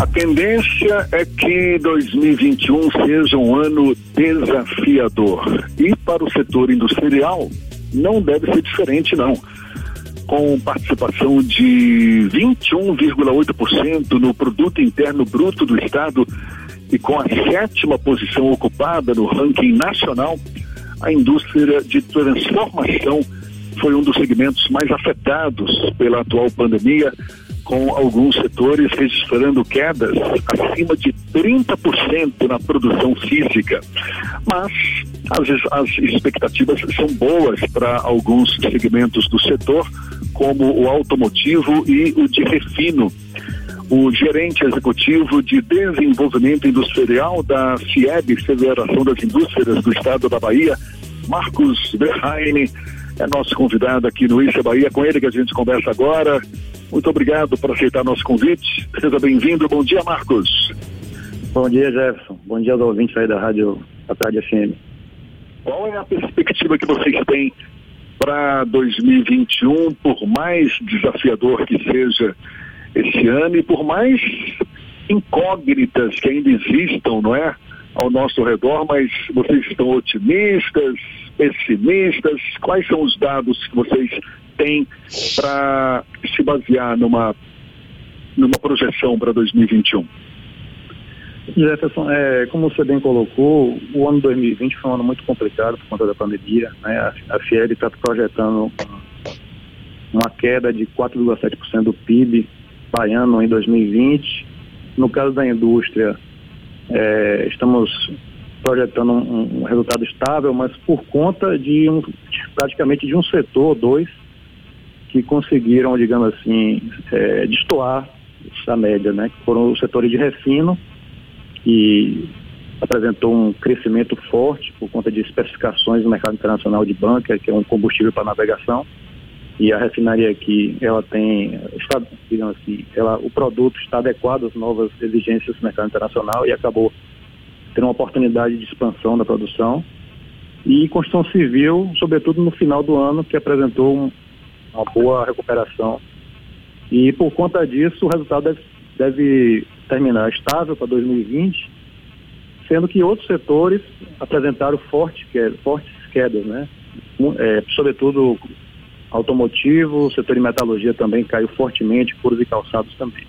A tendência é que 2021 seja um ano desafiador. E para o setor industrial, não deve ser diferente, não. Com participação de 21,8% no produto interno bruto do Estado e com a sétima posição ocupada no ranking nacional, a indústria de transformação foi um dos segmentos mais afetados pela atual pandemia, com alguns setores registrando quedas acima de 30% na produção física. Mas as, as expectativas são boas para alguns segmentos do setor, como o automotivo e o de refino. O gerente executivo de desenvolvimento industrial da FIEB, Federação das Indústrias do Estado da Bahia, Marcos Verheine, é nosso convidado aqui no Isa Bahia, com ele que a gente conversa agora. Muito obrigado por aceitar nosso convite. Seja bem-vindo. Bom dia, Marcos. Bom dia, Jefferson. Bom dia aos ouvintes aí da Rádio da Tarde FM. Qual é a perspectiva que vocês têm para 2021, por mais desafiador que seja esse ano e por mais incógnitas que ainda existam, não é? Ao nosso redor, mas vocês estão otimistas, pessimistas? Quais são os dados que vocês têm para se basear numa, numa projeção para 2021? Jefferson, é, como você bem colocou, o ano 2020 foi um ano muito complicado por conta da pandemia. Né? A, a Fiel está projetando uma queda de 4,7% do PIB baiano em 2020. No caso da indústria, é, estamos projetando um, um, resultado estável, mas por conta de um, praticamente de um setor, dois, que conseguiram, digamos assim, é, destoar essa média, né? Foram os setores de refino, que apresentou um crescimento forte por conta de especificações no mercado internacional de banca, que é um combustível para navegação, e a refinaria aqui, ela tem, está, digamos assim, ela, o produto está adequado às novas exigências do mercado internacional e acabou tendo uma oportunidade de expansão da produção. E construção civil, sobretudo no final do ano, que apresentou um, uma boa recuperação. E por conta disso, o resultado deve, deve terminar estável para 2020, sendo que outros setores apresentaram forte, fortes quedas, né? É, sobretudo automotivo, setor de metalurgia também caiu fortemente, furos e calçados também.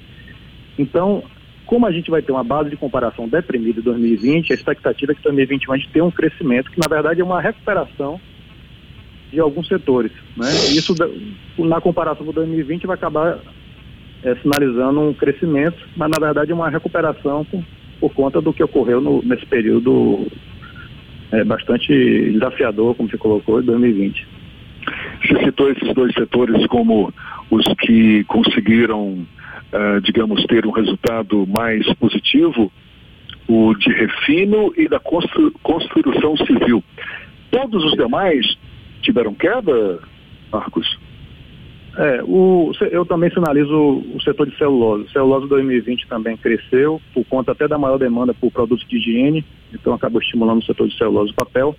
Então, como a gente vai ter uma base de comparação deprimida em 2020, a expectativa é que 2021 a gente tenha um crescimento, que na verdade é uma recuperação de alguns setores. Né? Isso, na comparação com 2020, vai acabar é, sinalizando um crescimento, mas na verdade uma recuperação por, por conta do que ocorreu no, nesse período é, bastante desafiador, como você colocou, em 2020. Você citou esses dois setores como os que conseguiram uh, digamos, ter um resultado mais positivo, o de refino e da constru construção civil. Todos os demais tiveram queda, Marcos? É, o, eu também sinalizo o setor de celulose. Celulose 2020 também cresceu, por conta até da maior demanda por produtos de higiene, então acabou estimulando o setor de celulose e papel.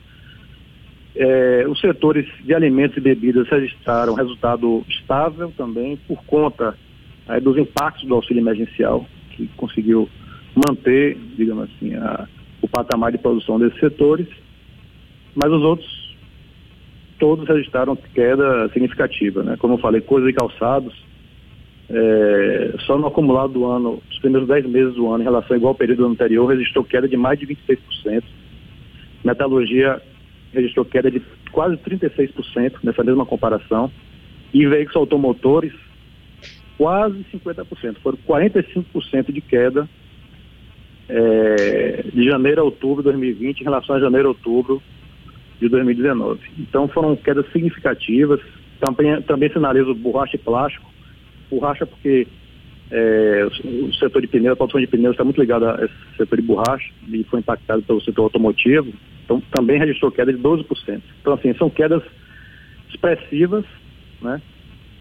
É, os setores de alimentos e bebidas registraram resultado estável também, por conta aí, dos impactos do auxílio emergencial, que conseguiu manter, digamos assim, a, o patamar de produção desses setores, mas os outros todos registraram queda significativa, né? Como eu falei, coisas e calçados, é, só no acumulado do ano, os primeiros 10 meses do ano, em relação ao igual período anterior, registrou queda de mais de 26%. Metalurgia registrou queda de quase 36% nessa mesma comparação. E veículos automotores quase 50%, foram 45% de queda é, de janeiro a outubro de 2020 em relação a janeiro a outubro de 2019. Então foram quedas significativas. Também, também sinalizo borracha e plástico. Borracha porque é, o setor de pneus, a produção de pneus está muito ligado a esse setor de borracha e foi impactado pelo setor automotivo. Então também registrou queda de 12%. Então assim, são quedas expressivas, né?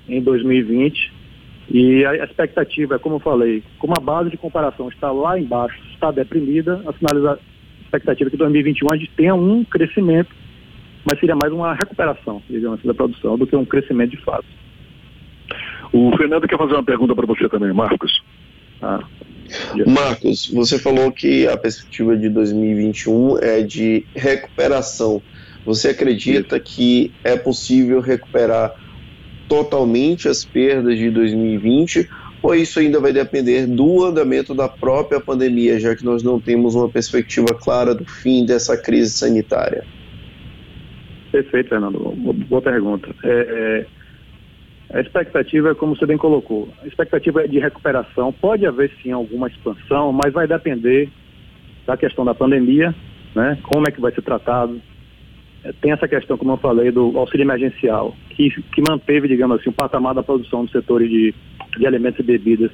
Em 2020 e a expectativa, como eu falei, como a base de comparação está lá embaixo, está deprimida, a finalizar a expectativa é que 2021 a gente tenha um crescimento, mas seria mais uma recuperação, digamos assim, da produção do que um crescimento de fato. O Fernando quer fazer uma pergunta para você também, Marcos. Ah. Marcos, você falou que a perspectiva de 2021 é de recuperação. Você acredita Isso. que é possível recuperar totalmente as perdas de 2020 ou isso ainda vai depender do andamento da própria pandemia, já que nós não temos uma perspectiva clara do fim dessa crise sanitária? Perfeito, Fernando. Boa pergunta. É, é, a expectativa é como você bem colocou. A expectativa é de recuperação. Pode haver sim alguma expansão, mas vai depender da questão da pandemia, né? Como é que vai ser tratado, tem essa questão, como eu falei, do auxílio emergencial, que, que manteve, digamos assim, o patamar da produção do setor de, de alimentos e bebidas.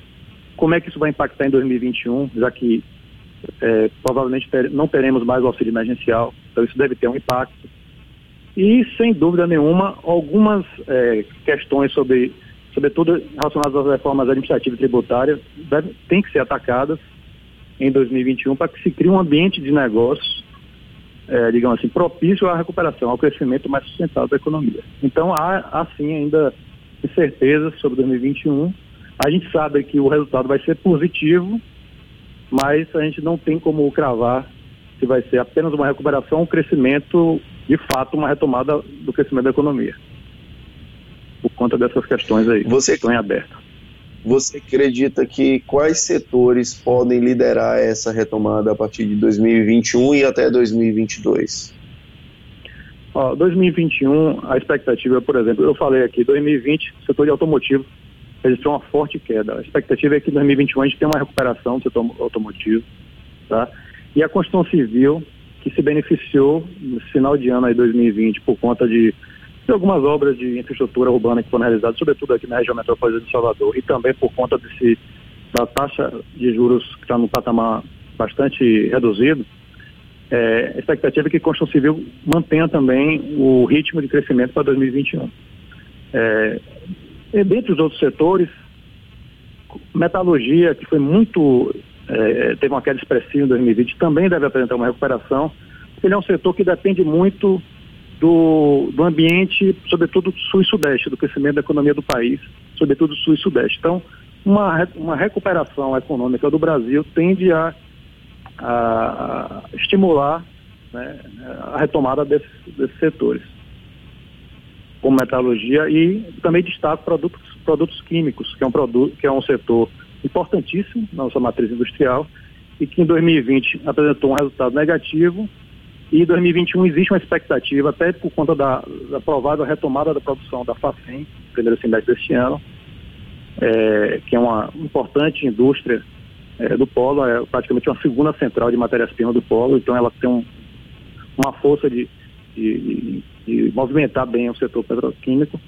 Como é que isso vai impactar em 2021, já que é, provavelmente ter, não teremos mais o auxílio emergencial, então isso deve ter um impacto. E, sem dúvida nenhuma, algumas é, questões sobre, sobretudo relacionadas às reformas administrativas e tributárias, deve, têm que ser atacadas em 2021 para que se crie um ambiente de negócios é, digamos assim, propício à recuperação, ao crescimento mais sustentável da economia. Então há, há sim ainda incertezas sobre 2021. A gente sabe que o resultado vai ser positivo, mas a gente não tem como cravar se vai ser apenas uma recuperação ou um crescimento, de fato, uma retomada do crescimento da economia. Por conta dessas questões aí Você... que estão em aberto. Você acredita que quais setores podem liderar essa retomada a partir de 2021 e até 2022? Ó, 2021, a expectativa, por exemplo, eu falei aqui, 2020, o setor de automotivo registrou uma forte queda. A expectativa é que em 2021 a gente tenha uma recuperação do setor automotivo, tá? E a construção civil, que se beneficiou no final de ano de 2020 por conta de de algumas obras de infraestrutura urbana que foram realizadas, sobretudo aqui na região metropolitana de Salvador, e também por conta desse, da taxa de juros que está num patamar bastante reduzido, é, a expectativa é que a construção civil mantenha também o ritmo de crescimento para 2021. É, e dentre os outros setores, metalurgia, que foi muito, é, teve uma queda expressiva em 2020, também deve apresentar uma recuperação, ele é um setor que depende muito do, do ambiente, sobretudo do sul e sudeste, do crescimento da economia do país, sobretudo do sul e sudeste. Então, uma, uma recuperação econômica do Brasil tende a, a estimular né, a retomada desses, desses setores, como metalurgia e também destaco produtos, produtos químicos, que é um produto, que é um setor importantíssimo na nossa matriz industrial e que em 2020 apresentou um resultado negativo e 2021 existe uma expectativa, até por conta da, da provável retomada da produção da FACEM, primeiro semestre deste ano, é, que é uma importante indústria é, do polo, é praticamente uma segunda central de matérias-primas do polo, então ela tem um, uma força de, de, de, movimentar bem o setor petroquímico.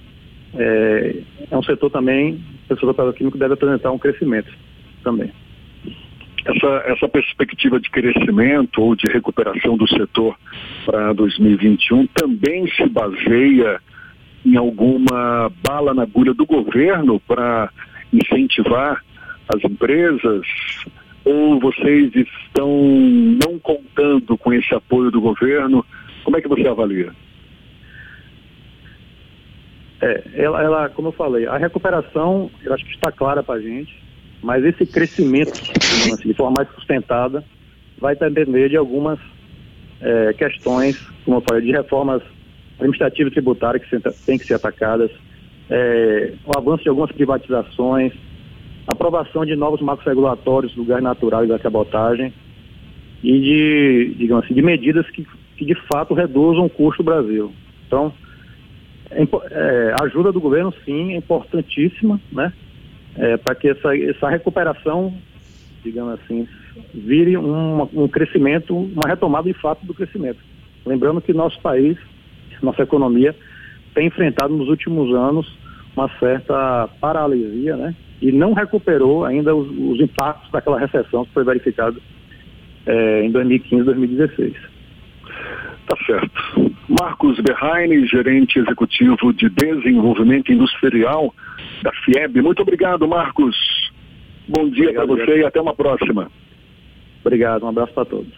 É, é um setor também, o setor petroquímico deve apresentar um crescimento também essa, essa perspectiva de crescimento ou de recuperação do setor para 2021 também se baseia em alguma bala na agulha do governo para incentivar as empresas? Ou vocês estão não contando com esse apoio do governo? Como é que você avalia? É, ela, ela, como eu falei, a recuperação, eu acho que está clara para a gente mas esse crescimento, assim, de forma mais sustentada, vai depender de algumas é, questões, como eu falei, de reformas administrativas e tributárias que têm que ser atacadas, é, o avanço de algumas privatizações, aprovação de novos marcos regulatórios do gás natural e da cabotagem e de, digamos assim, de medidas que, que de fato reduzam o custo do Brasil. Então, é, é, a ajuda do governo, sim, é importantíssima, né? é, para que essa, essa recuperação, digamos assim, vire um, um crescimento, uma retomada de fato do crescimento. Lembrando que nosso país, nossa economia, tem enfrentado nos últimos anos uma certa paralisia, né? E não recuperou ainda os, os impactos daquela recessão que foi verificada é, em 2015, 2016. Tá certo. Marcos Berraine, gerente executivo de desenvolvimento industrial da FIEB. Muito obrigado, Marcos. Bom dia para você e até uma próxima. Obrigado, um abraço para todos.